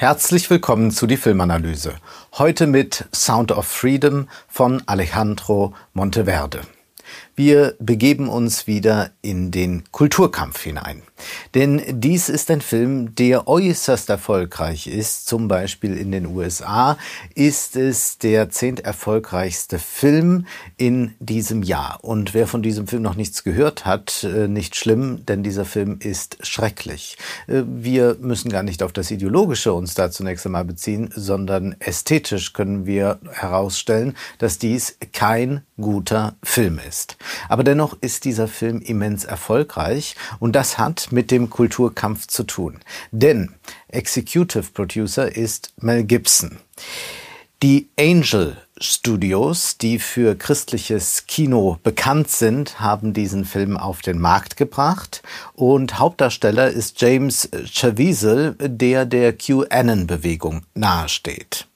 Herzlich willkommen zu die Filmanalyse. Heute mit Sound of Freedom von Alejandro Monteverde. Wir begeben uns wieder in den Kulturkampf hinein. Denn dies ist ein Film, der äußerst erfolgreich ist. Zum Beispiel in den USA ist es der zehnt erfolgreichste Film in diesem Jahr. Und wer von diesem Film noch nichts gehört hat, äh, nicht schlimm, denn dieser Film ist schrecklich. Äh, wir müssen gar nicht auf das Ideologische uns da zunächst einmal beziehen, sondern ästhetisch können wir herausstellen, dass dies kein guter Film ist. Aber dennoch ist dieser Film immens erfolgreich und das hat mit dem Kulturkampf zu tun. Denn Executive Producer ist Mel Gibson. Die Angel Studios, die für christliches Kino bekannt sind, haben diesen Film auf den Markt gebracht. Und Hauptdarsteller ist James Caviezel, der der QAnon-Bewegung nahesteht.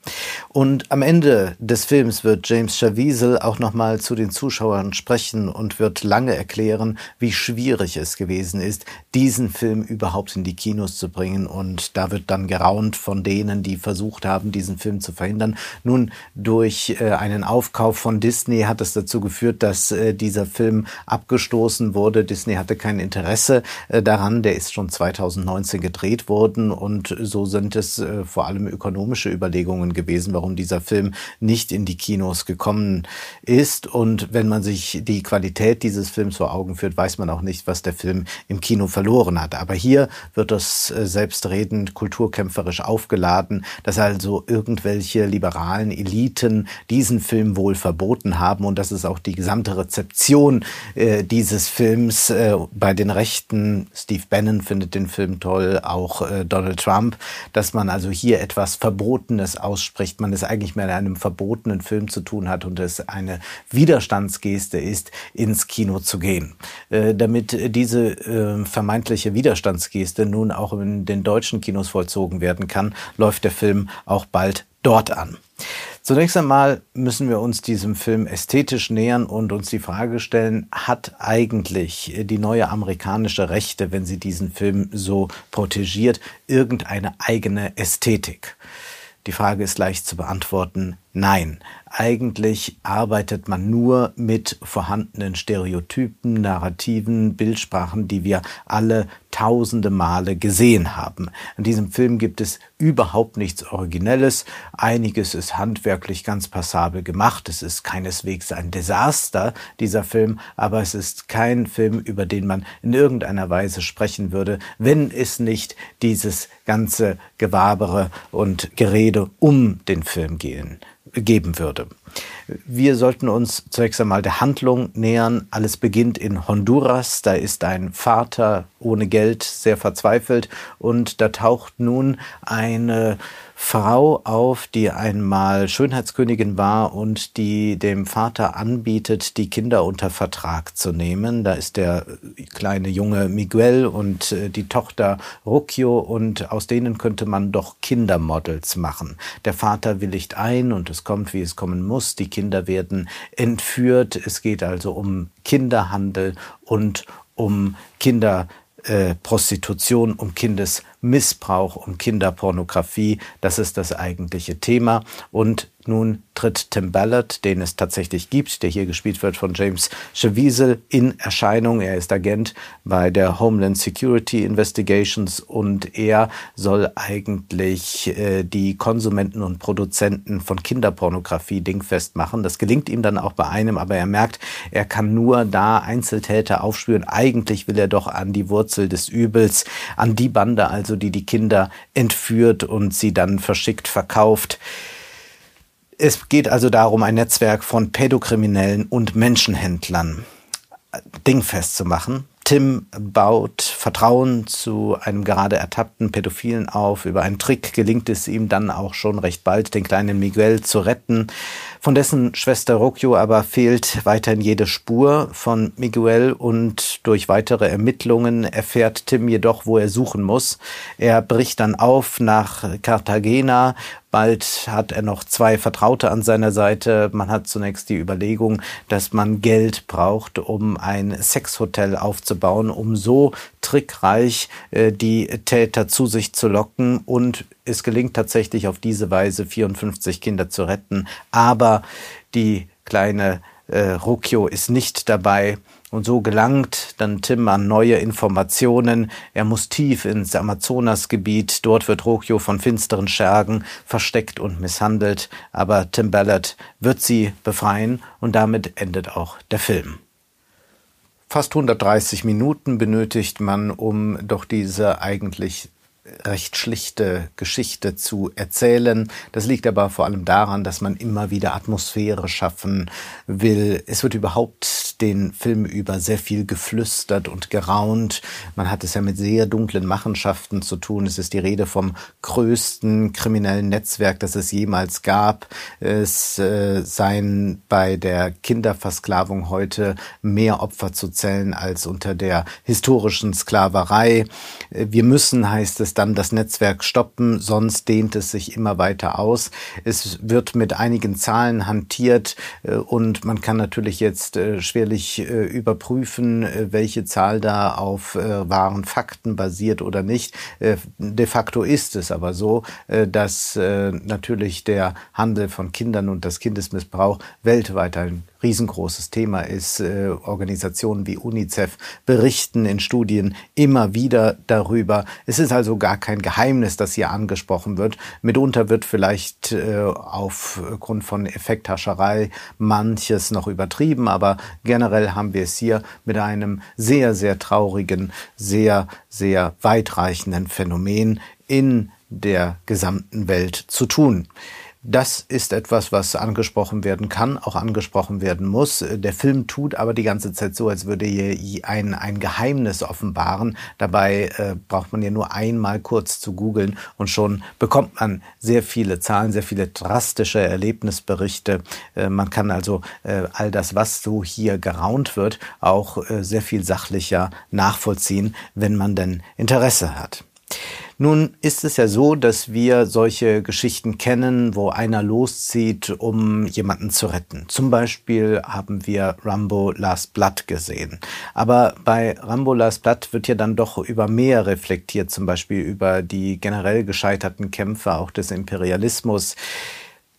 Und am Ende des Films wird James Caviezel auch nochmal zu den Zuschauern sprechen und wird lange erklären, wie schwierig es gewesen ist, diesen Film überhaupt in die Kinos zu bringen. Und da wird dann geraunt von denen, die versucht haben, diesen Film zu verhindern. Nun, durch äh, einen Aufkauf von Disney hat es dazu geführt, dass äh, dieser Film abgestoßen wurde. Disney hatte kein Interesse äh, daran. Der ist schon 2019 gedreht worden und so sind es vor allem ökonomische Überlegungen gewesen, warum dieser Film nicht in die Kinos gekommen ist. Und wenn man sich die Qualität dieses Films vor Augen führt, weiß man auch nicht, was der Film im Kino verloren hat. Aber hier wird das äh, selbstredend kulturkämpferisch aufgeladen, dass also irgendwelche liberalen Eliten diesen Film wohl verboten haben und das ist auch die gesamte Rezeption äh, dieses Films äh, bei den Rechten. Steve Bannon findet den Film toll, auch äh, Donald Trump, dass man also hier etwas Verbotenes ausspricht, man es eigentlich mit einem verbotenen Film zu tun hat und es eine Widerstandsgeste ist, ins Kino zu gehen. Äh, damit diese äh, vermeintliche Widerstandsgeste nun auch in den deutschen Kinos vollzogen werden kann, läuft der Film auch bald dort an. Zunächst einmal müssen wir uns diesem Film ästhetisch nähern und uns die Frage stellen, hat eigentlich die neue amerikanische Rechte, wenn sie diesen Film so protegiert, irgendeine eigene Ästhetik? Die Frage ist leicht zu beantworten. Nein, eigentlich arbeitet man nur mit vorhandenen Stereotypen, Narrativen, Bildsprachen, die wir alle tausende Male gesehen haben. In diesem Film gibt es überhaupt nichts Originelles. Einiges ist handwerklich ganz passabel gemacht. Es ist keineswegs ein Desaster, dieser Film, aber es ist kein Film, über den man in irgendeiner Weise sprechen würde, wenn es nicht dieses ganze Gewabere und Gerede um den Film gehen geben würde. Wir sollten uns zunächst einmal der Handlung nähern. Alles beginnt in Honduras. Da ist ein Vater ohne Geld, sehr verzweifelt und da taucht nun eine Frau auf, die einmal Schönheitskönigin war und die dem Vater anbietet, die Kinder unter Vertrag zu nehmen. Da ist der kleine Junge Miguel und äh, die Tochter Rucchio und aus denen könnte man doch Kindermodels machen. Der Vater willigt ein und es kommt, wie es kommen muss. Die Kinder werden entführt. Es geht also um Kinderhandel und um Kinderprostitution, äh, um Kindesmissbrauch, um Kinderpornografie. Das ist das eigentliche Thema. Und nun tritt Tim Ballard, den es tatsächlich gibt, der hier gespielt wird von James Caviezel, in Erscheinung. Er ist Agent bei der Homeland Security Investigations und er soll eigentlich äh, die Konsumenten und Produzenten von Kinderpornografie dingfest machen. Das gelingt ihm dann auch bei einem, aber er merkt, er kann nur da Einzeltäter aufspüren. Eigentlich will er doch an die Wurzel des Übels, an die Bande also, die die Kinder entführt und sie dann verschickt verkauft. Es geht also darum, ein Netzwerk von Pädokriminellen und Menschenhändlern dingfest zu machen. Tim baut Vertrauen zu einem gerade ertappten Pädophilen auf. Über einen Trick gelingt es ihm dann auch schon recht bald, den kleinen Miguel zu retten. Von dessen Schwester Rocchio aber fehlt weiterhin jede Spur von Miguel und durch weitere Ermittlungen erfährt Tim jedoch, wo er suchen muss. Er bricht dann auf nach Cartagena Bald hat er noch zwei Vertraute an seiner Seite. Man hat zunächst die Überlegung, dass man Geld braucht, um ein Sexhotel aufzubauen, um so trickreich äh, die Täter zu sich zu locken und es gelingt tatsächlich auf diese Weise 54 Kinder zu retten. Aber die kleine äh, Rukio ist nicht dabei. Und so gelangt dann Tim an neue Informationen. Er muss tief ins Amazonasgebiet. Dort wird Rokio von finsteren Schergen versteckt und misshandelt. Aber Tim Ballard wird sie befreien und damit endet auch der Film. Fast 130 Minuten benötigt man, um doch diese eigentlich recht schlichte Geschichte zu erzählen. Das liegt aber vor allem daran, dass man immer wieder Atmosphäre schaffen will. Es wird überhaupt den Film über sehr viel geflüstert und geraunt. Man hat es ja mit sehr dunklen Machenschaften zu tun. Es ist die Rede vom größten kriminellen Netzwerk, das es jemals gab. Es äh, seien bei der Kinderversklavung heute mehr Opfer zu zählen als unter der historischen Sklaverei. Wir müssen, heißt es, dann das Netzwerk stoppen, sonst dehnt es sich immer weiter aus. Es wird mit einigen Zahlen hantiert äh, und man kann natürlich jetzt äh, schwerlich äh, überprüfen, welche Zahl da auf wahren Fakten basiert oder nicht. De facto ist es aber so, dass natürlich der Handel von Kindern und das Kindesmissbrauch weltweit ein riesengroßes Thema ist. Äh, Organisationen wie UNICEF berichten in Studien immer wieder darüber. Es ist also gar kein Geheimnis, das hier angesprochen wird. Mitunter wird vielleicht äh, aufgrund von Effekthascherei manches noch übertrieben, aber generell haben wir es hier mit einem sehr, sehr traurigen, sehr, sehr weitreichenden Phänomen in der gesamten Welt zu tun. Das ist etwas, was angesprochen werden kann, auch angesprochen werden muss. Der Film tut aber die ganze Zeit so, als würde er ein, ein Geheimnis offenbaren. Dabei äh, braucht man ja nur einmal kurz zu googeln und schon bekommt man sehr viele Zahlen, sehr viele drastische Erlebnisberichte. Äh, man kann also äh, all das, was so hier geraunt wird, auch äh, sehr viel sachlicher nachvollziehen, wenn man denn Interesse hat. Nun ist es ja so, dass wir solche Geschichten kennen, wo einer loszieht, um jemanden zu retten. Zum Beispiel haben wir Rambo Last Blood gesehen. Aber bei Rambo Last Blood wird ja dann doch über mehr reflektiert, zum Beispiel über die generell gescheiterten Kämpfe auch des Imperialismus.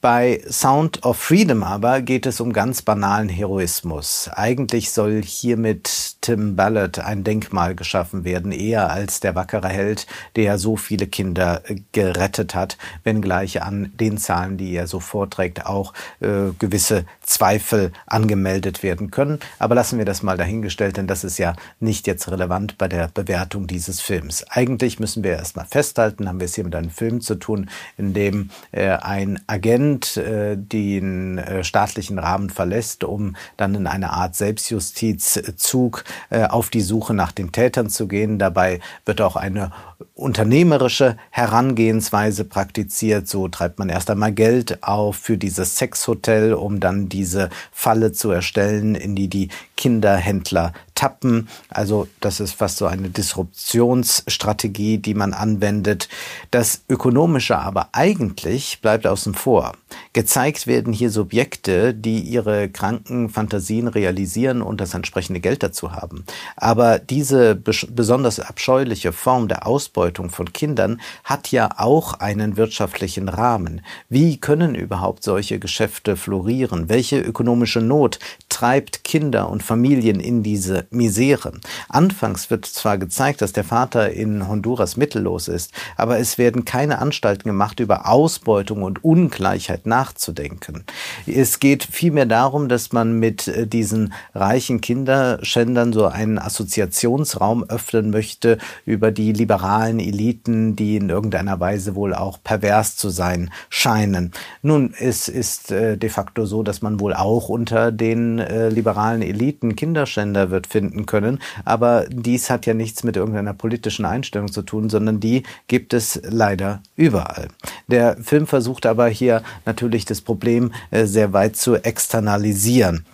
Bei Sound of Freedom aber geht es um ganz banalen Heroismus. Eigentlich soll hiermit Tim Ballard ein Denkmal geschaffen werden, eher als der wackere Held, der so viele Kinder äh, gerettet hat, wenngleich an den Zahlen, die er so vorträgt, auch äh, gewisse Zweifel angemeldet werden können. Aber lassen wir das mal dahingestellt, denn das ist ja nicht jetzt relevant bei der Bewertung dieses Films. Eigentlich müssen wir erstmal festhalten, haben wir es hier mit einem Film zu tun, in dem äh, ein Agent Land äh, den äh, staatlichen Rahmen verlässt, um dann in eine Art Selbstjustizzug äh, auf die Suche nach den Tätern zu gehen. Dabei wird auch eine unternehmerische Herangehensweise praktiziert. So treibt man erst einmal Geld auf für dieses Sexhotel, um dann diese Falle zu erstellen, in die die Kinderhändler tappen. Also das ist fast so eine Disruptionsstrategie, die man anwendet. Das Ökonomische aber eigentlich bleibt außen vor. Gezeigt werden hier Subjekte, die ihre kranken Fantasien realisieren und das entsprechende Geld dazu haben. Aber diese besonders abscheuliche Form der Ausbeutung von Kindern hat ja auch einen wirtschaftlichen Rahmen. Wie können überhaupt solche Geschäfte florieren? Welche ökonomische Not treibt Kinder und Familien in diese Misere? Anfangs wird zwar gezeigt, dass der Vater in Honduras mittellos ist, aber es werden keine Anstalten gemacht, über Ausbeutung und Ungleichheit nachzudenken. Es geht vielmehr darum, dass man mit äh, diesen reichen Kinderschändern so einen Assoziationsraum öffnen möchte über die liberalen Eliten, die in irgendeiner Weise wohl auch pervers zu sein scheinen. Nun, es ist äh, de facto so, dass man wohl auch unter den äh, liberalen Eliten Kinderschänder wird finden können, aber dies hat ja nichts mit irgendeiner politischen Einstellung zu tun, sondern die gibt es leider überall. Der Film versucht aber hier natürlich das Problem äh, sehr weit zu externalisieren.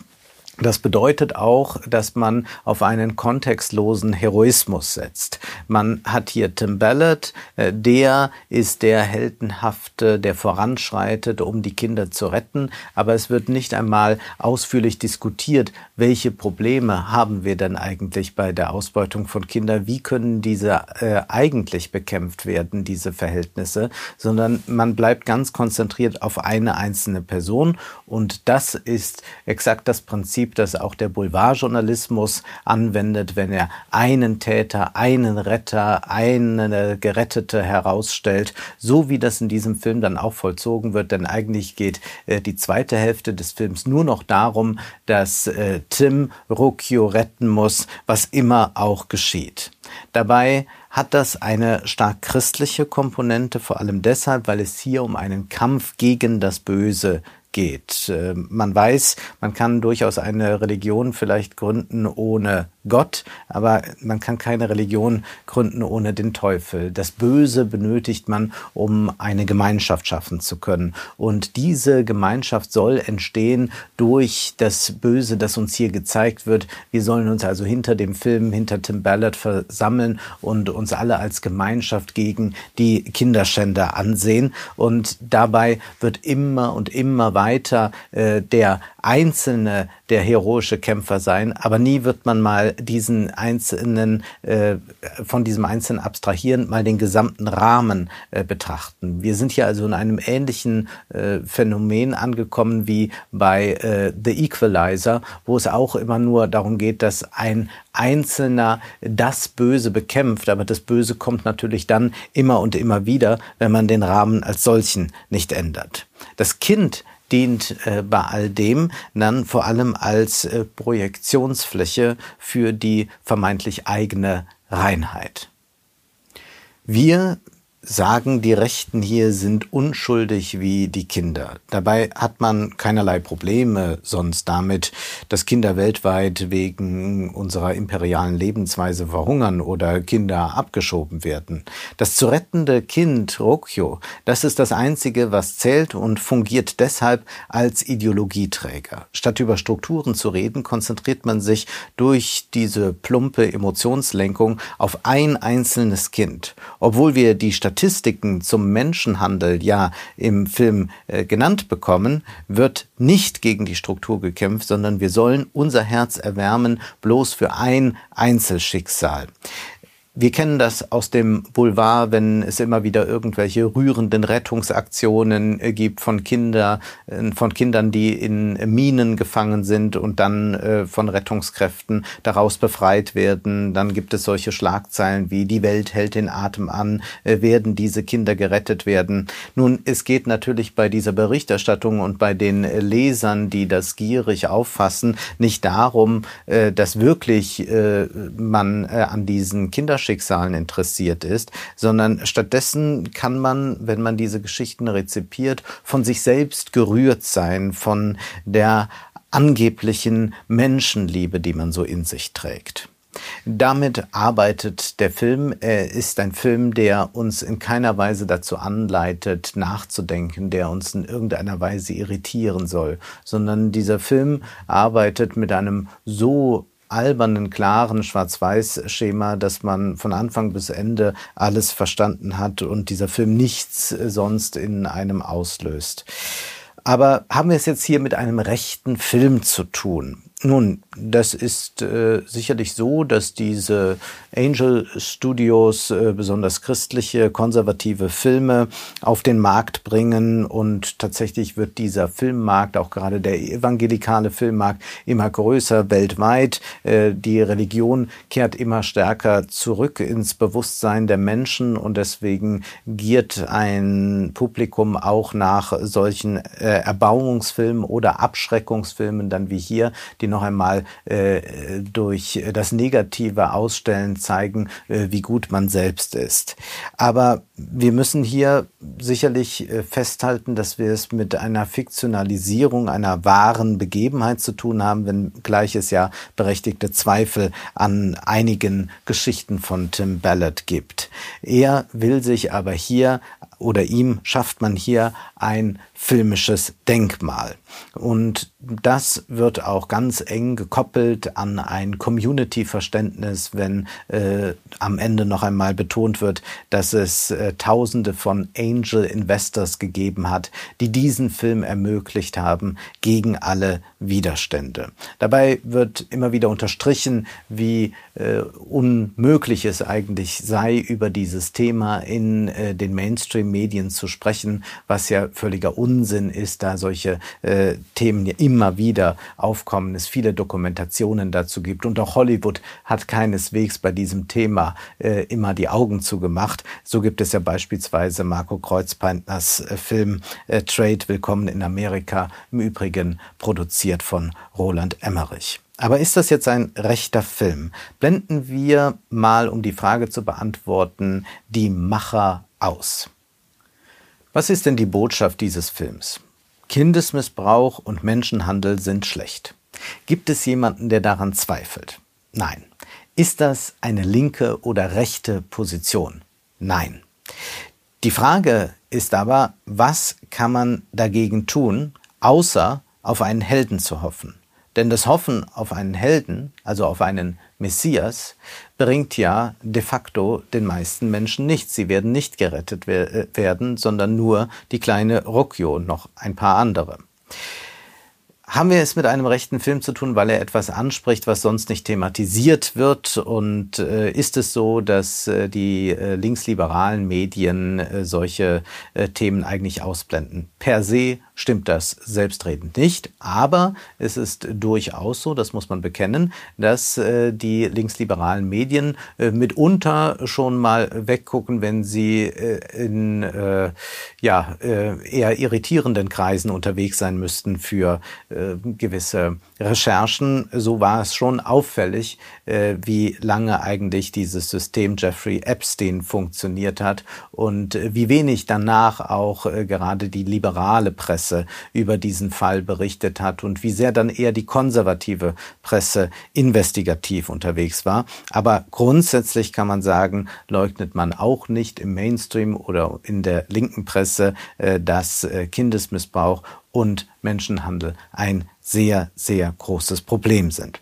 Das bedeutet auch, dass man auf einen kontextlosen Heroismus setzt. Man hat hier Tim Ballard, äh, der ist der heldenhafte, der voranschreitet, um die Kinder zu retten, aber es wird nicht einmal ausführlich diskutiert, welche Probleme haben wir denn eigentlich bei der Ausbeutung von Kindern, wie können diese äh, eigentlich bekämpft werden, diese Verhältnisse, sondern man bleibt ganz konzentriert auf eine einzelne Person. Und das ist exakt das Prinzip, Prinzip, das auch der Boulevardjournalismus anwendet, wenn er einen Täter, einen Retter, eine Gerettete herausstellt, so wie das in diesem Film dann auch vollzogen wird. Denn eigentlich geht äh, die zweite Hälfte des Films nur noch darum, dass äh, Tim Rucchio retten muss, was immer auch geschieht. Dabei hat das eine stark christliche Komponente, vor allem deshalb, weil es hier um einen Kampf gegen das Böse geht. Äh, man weiß, man kann durchaus eine Religion vielleicht gründen ohne Gott, aber man kann keine Religion gründen ohne den Teufel. Das Böse benötigt man, um eine Gemeinschaft schaffen zu können. Und diese Gemeinschaft soll entstehen durch das Böse, das uns hier gezeigt wird. Wir sollen uns also hinter dem Film, hinter Tim Ballard versammeln und uns alle als Gemeinschaft gegen die Kinderschänder ansehen. Und dabei wird immer und immer weiter äh, der Einzelne der heroische Kämpfer sein, aber nie wird man mal diesen einzelnen, äh, von diesem Einzelnen abstrahieren, mal den gesamten Rahmen äh, betrachten. Wir sind hier also in einem ähnlichen äh, Phänomen angekommen wie bei äh, The Equalizer, wo es auch immer nur darum geht, dass ein Einzelner das Böse bekämpft, aber das Böse kommt natürlich dann immer und immer wieder, wenn man den Rahmen als solchen nicht ändert. Das Kind dient äh, bei all dem dann vor allem als äh, Projektionsfläche für die vermeintlich eigene Reinheit. Wir sagen, die Rechten hier sind unschuldig wie die Kinder. Dabei hat man keinerlei Probleme sonst damit, dass Kinder weltweit wegen unserer imperialen Lebensweise verhungern oder Kinder abgeschoben werden. Das zu rettende Kind, Rokyo, das ist das Einzige, was zählt und fungiert deshalb als Ideologieträger. Statt über Strukturen zu reden, konzentriert man sich durch diese plumpe Emotionslenkung auf ein einzelnes Kind. Obwohl wir die Statistiken zum Menschenhandel ja im Film äh, genannt bekommen, wird nicht gegen die Struktur gekämpft, sondern wir sollen unser Herz erwärmen, bloß für ein Einzelschicksal. Wir kennen das aus dem Boulevard, wenn es immer wieder irgendwelche rührenden Rettungsaktionen äh, gibt von Kinder, äh, von Kindern, die in Minen gefangen sind und dann äh, von Rettungskräften daraus befreit werden. Dann gibt es solche Schlagzeilen wie die Welt hält den Atem an, werden diese Kinder gerettet werden. Nun, es geht natürlich bei dieser Berichterstattung und bei den Lesern, die das gierig auffassen, nicht darum, dass wirklich man an diesen Kindern Kinderschicksalen interessiert ist, sondern stattdessen kann man, wenn man diese Geschichten rezipiert, von sich selbst gerührt sein, von der angeblichen Menschenliebe, die man so in sich trägt. Damit arbeitet der Film. Er ist ein Film, der uns in keiner Weise dazu anleitet, nachzudenken, der uns in irgendeiner Weise irritieren soll, sondern dieser Film arbeitet mit einem so albernen, klaren Schwarz-Weiß-Schema, dass man von Anfang bis Ende alles verstanden hat und dieser Film nichts sonst in einem auslöst. Aber haben wir es jetzt hier mit einem rechten Film zu tun? Nun, das ist äh, sicherlich so, dass diese Angel Studios äh, besonders christliche, konservative Filme auf den Markt bringen und tatsächlich wird dieser Filmmarkt, auch gerade der evangelikale Filmmarkt, immer größer weltweit. Äh, die Religion kehrt immer stärker zurück ins Bewusstsein der Menschen und deswegen giert ein Publikum auch nach solchen äh, Erbauungsfilmen oder Abschreckungsfilmen dann wie hier, die noch einmal äh, durch das negative Ausstellen zeigen, äh, wie gut man selbst ist. Aber wir müssen hier sicherlich äh, festhalten, dass wir es mit einer Fiktionalisierung einer wahren Begebenheit zu tun haben, wenngleich es ja berechtigte Zweifel an einigen Geschichten von Tim Ballard gibt. Er will sich aber hier oder ihm schafft man hier ein filmisches Denkmal. Und das wird auch ganz eng gekoppelt an ein Community-Verständnis, wenn äh, am Ende noch einmal betont wird, dass es äh, Tausende von Angel Investors gegeben hat, die diesen Film ermöglicht haben gegen alle Widerstände. Dabei wird immer wieder unterstrichen, wie äh, unmöglich es eigentlich sei, über dieses Thema in äh, den Mainstream-Medien zu sprechen, was ja völliger Unsinn Unsinn ist, da solche äh, Themen ja immer wieder aufkommen, es viele Dokumentationen dazu gibt. Und auch Hollywood hat keineswegs bei diesem Thema äh, immer die Augen zugemacht. So gibt es ja beispielsweise Marco Kreuzpeintners äh, Film äh, Trade Willkommen in Amerika, im Übrigen produziert von Roland Emmerich. Aber ist das jetzt ein rechter Film? Blenden wir mal, um die Frage zu beantworten, die Macher aus. Was ist denn die Botschaft dieses Films? Kindesmissbrauch und Menschenhandel sind schlecht. Gibt es jemanden, der daran zweifelt? Nein. Ist das eine linke oder rechte Position? Nein. Die Frage ist aber, was kann man dagegen tun, außer auf einen Helden zu hoffen? Denn das Hoffen auf einen Helden, also auf einen Messias, bringt ja de facto den meisten Menschen nichts. Sie werden nicht gerettet äh, werden, sondern nur die kleine Ruckio und noch ein paar andere. Haben wir es mit einem rechten Film zu tun, weil er etwas anspricht, was sonst nicht thematisiert wird? Und äh, ist es so, dass äh, die äh, linksliberalen Medien äh, solche äh, Themen eigentlich ausblenden? Per se stimmt das selbstredend nicht, aber es ist durchaus so, das muss man bekennen, dass äh, die linksliberalen Medien mitunter schon mal weggucken, wenn sie in ja, eher irritierenden Kreisen unterwegs sein müssten für gewisse Recherchen. So war es schon auffällig, äh, wie lange eigentlich dieses System Jeffrey Epstein funktioniert hat und äh, wie wenig danach auch äh, gerade die liberale Presse über diesen Fall berichtet hat und wie sehr dann eher die konservative Presse investigativ unterwegs war. Aber grundsätzlich kann man sagen, leugnet man auch nicht im Mainstream oder in der linken Presse, dass Kindesmissbrauch und Menschenhandel ein sehr, sehr großes Problem sind.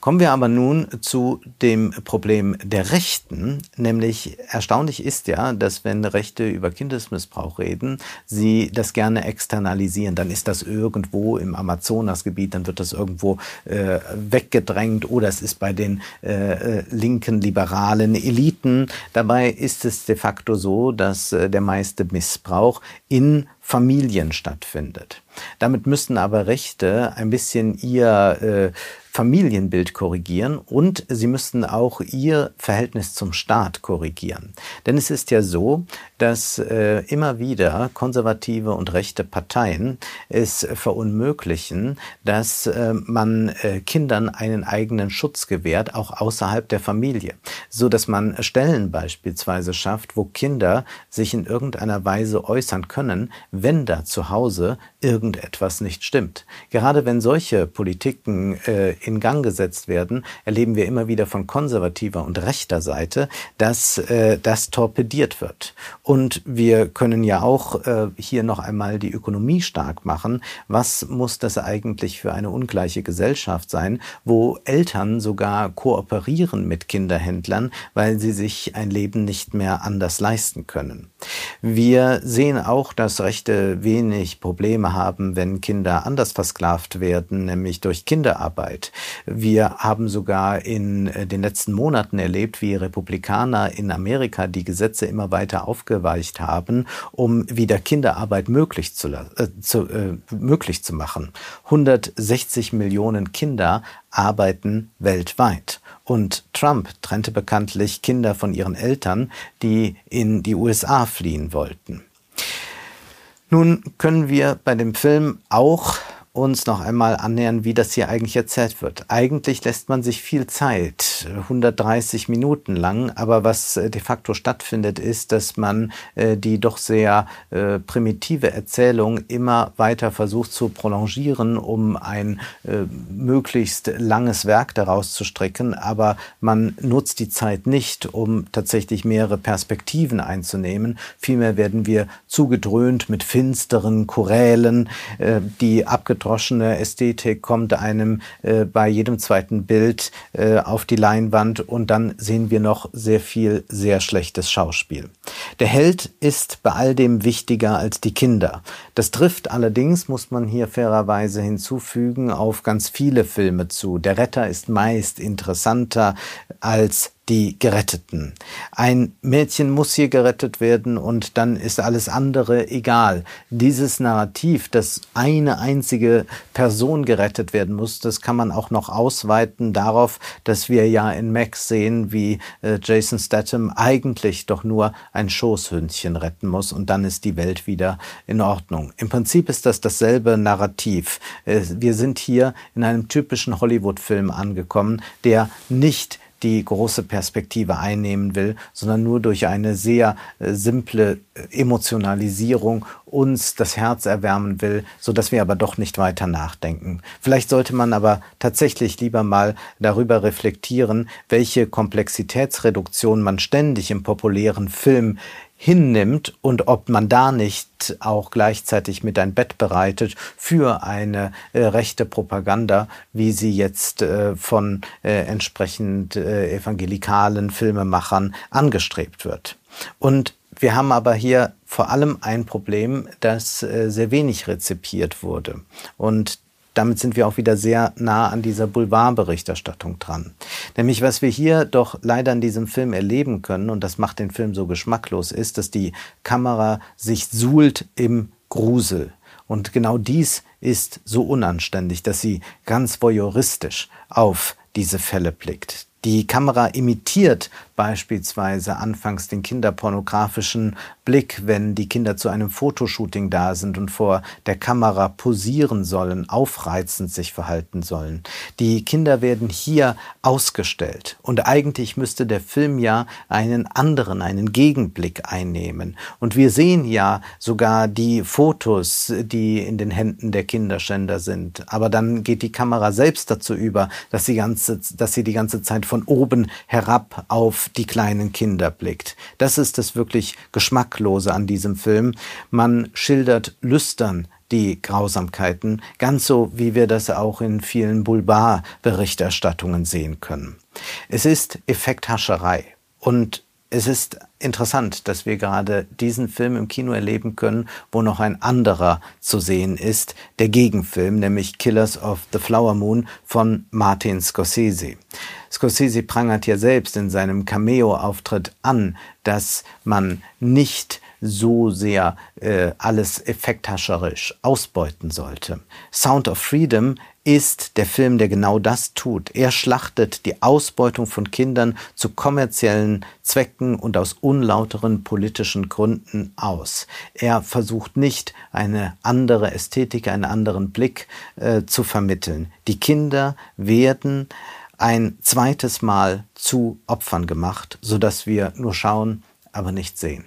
Kommen wir aber nun zu dem Problem der Rechten, nämlich erstaunlich ist ja, dass wenn Rechte über Kindesmissbrauch reden, sie das gerne externalisieren. Dann ist das irgendwo im Amazonasgebiet, dann wird das irgendwo äh, weggedrängt oder es ist bei den äh, äh linken liberalen Eliten. Dabei ist es de facto so, dass äh, der meiste Missbrauch in Familien stattfindet. Damit müssten aber Rechte ein bisschen ihr äh, Familienbild korrigieren und sie müssten auch ihr Verhältnis zum Staat korrigieren. Denn es ist ja so, dass äh, immer wieder konservative und rechte Parteien es verunmöglichen, dass äh, man äh, Kindern einen eigenen Schutz gewährt, auch außerhalb der Familie, so dass man Stellen beispielsweise schafft, wo Kinder sich in irgendeiner Weise äußern können, wenn da zu Hause irgendetwas nicht stimmt. Gerade wenn solche Politiken äh, in Gang gesetzt werden, erleben wir immer wieder von konservativer und rechter Seite, dass äh, das torpediert wird. Und wir können ja auch äh, hier noch einmal die Ökonomie stark machen. Was muss das eigentlich für eine ungleiche Gesellschaft sein, wo Eltern sogar kooperieren mit Kinderhändlern, weil sie sich ein Leben nicht mehr anders leisten können? Wir sehen auch, dass Rechte wenig Probleme haben, wenn Kinder anders versklavt werden, nämlich durch Kinderarbeit. Wir haben sogar in äh, den letzten Monaten erlebt, wie Republikaner in Amerika die Gesetze immer weiter aufgeweicht haben, um wieder Kinderarbeit möglich zu, äh, zu, äh, möglich zu machen. 160 Millionen Kinder arbeiten weltweit. Und Trump trennte bekanntlich Kinder von ihren Eltern, die in die USA fliehen wollten. Nun können wir bei dem Film auch uns noch einmal annähern, wie das hier eigentlich erzählt wird. Eigentlich lässt man sich viel Zeit, 130 Minuten lang, aber was äh, de facto stattfindet, ist, dass man äh, die doch sehr äh, primitive Erzählung immer weiter versucht zu prolongieren, um ein äh, möglichst langes Werk daraus zu stricken, aber man nutzt die Zeit nicht, um tatsächlich mehrere Perspektiven einzunehmen. Vielmehr werden wir zugedröhnt mit finsteren Chorälen, äh, die abgedroschene Ästhetik kommt einem äh, bei jedem zweiten Bild äh, auf die Leinwand und dann sehen wir noch sehr viel sehr schlechtes Schauspiel. Der Held ist bei all dem wichtiger als die Kinder. Das trifft allerdings, muss man hier fairerweise hinzufügen, auf ganz viele Filme zu. Der Retter ist meist interessanter als die Geretteten. Ein Mädchen muss hier gerettet werden und dann ist alles andere egal. Dieses Narrativ, dass eine einzige Person gerettet werden muss, das kann man auch noch ausweiten darauf, dass wir ja in Max sehen, wie äh, Jason Statham eigentlich doch nur ein Schoßhündchen retten muss und dann ist die Welt wieder in Ordnung. Im Prinzip ist das dasselbe Narrativ. Äh, wir sind hier in einem typischen Hollywood-Film angekommen, der nicht die große Perspektive einnehmen will, sondern nur durch eine sehr äh, simple äh, Emotionalisierung uns das Herz erwärmen will, so dass wir aber doch nicht weiter nachdenken. Vielleicht sollte man aber tatsächlich lieber mal darüber reflektieren, welche Komplexitätsreduktion man ständig im populären Film hinnimmt und ob man da nicht auch gleichzeitig mit ein Bett bereitet für eine äh, rechte Propaganda, wie sie jetzt äh, von äh, entsprechend äh, evangelikalen Filmemachern angestrebt wird. Und wir haben aber hier vor allem ein Problem, das äh, sehr wenig rezipiert wurde. Und damit sind wir auch wieder sehr nah an dieser Boulevardberichterstattung dran. Nämlich, was wir hier doch leider in diesem Film erleben können, und das macht den Film so geschmacklos, ist, dass die Kamera sich suhlt im Grusel. Und genau dies ist so unanständig, dass sie ganz voyeuristisch auf diese Fälle blickt. Die Kamera imitiert beispielsweise anfangs den kinderpornografischen Blick, wenn die Kinder zu einem Fotoshooting da sind und vor der Kamera posieren sollen, aufreizend sich verhalten sollen. Die Kinder werden hier ausgestellt und eigentlich müsste der Film ja einen anderen, einen Gegenblick einnehmen. Und wir sehen ja sogar die Fotos, die in den Händen der Kinderschänder sind. Aber dann geht die Kamera selbst dazu über, dass sie, ganze, dass sie die ganze Zeit von oben herab auf die kleinen Kinder blickt. Das ist das wirklich Geschmacklose an diesem Film. Man schildert lüstern die Grausamkeiten, ganz so wie wir das auch in vielen Boulevard-Berichterstattungen sehen können. Es ist Effekthascherei und es ist interessant, dass wir gerade diesen Film im Kino erleben können, wo noch ein anderer zu sehen ist, der Gegenfilm, nämlich Killers of the Flower Moon von Martin Scorsese. Scorsese prangert ja selbst in seinem Cameo-Auftritt an, dass man nicht so sehr äh, alles effekthascherisch ausbeuten sollte. Sound of Freedom ist der Film, der genau das tut. Er schlachtet die Ausbeutung von Kindern zu kommerziellen Zwecken und aus unlauteren politischen Gründen aus. Er versucht nicht, eine andere Ästhetik, einen anderen Blick äh, zu vermitteln. Die Kinder werden ein zweites Mal zu Opfern gemacht, so dass wir nur schauen, aber nicht sehen.